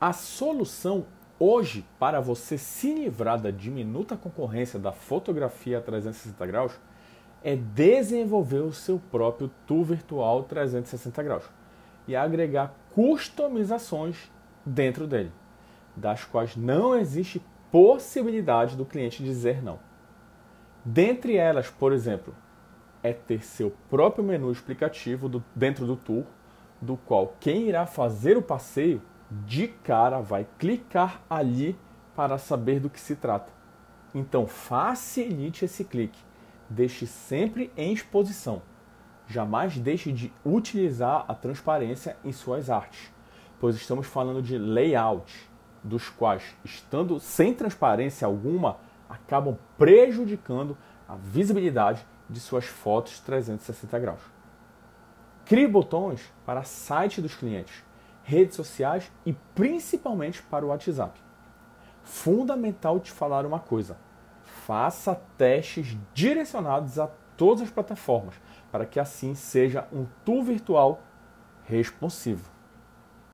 A solução hoje para você se livrar da diminuta concorrência da fotografia a 360 graus é desenvolver o seu próprio tour virtual 360 graus e agregar customizações dentro dele, das quais não existe possibilidade do cliente dizer não. Dentre elas, por exemplo, é ter seu próprio menu explicativo do, dentro do tour, do qual quem irá fazer o passeio de cara vai clicar ali para saber do que se trata. Então facilite esse clique, deixe sempre em exposição. Jamais deixe de utilizar a transparência em suas artes, pois estamos falando de layout, dos quais, estando sem transparência alguma, acabam prejudicando a visibilidade de suas fotos 360 graus. Crie botões para site dos clientes, redes sociais e principalmente para o WhatsApp. Fundamental te falar uma coisa: faça testes direcionados a todas as plataformas, para que assim seja um tour virtual responsivo.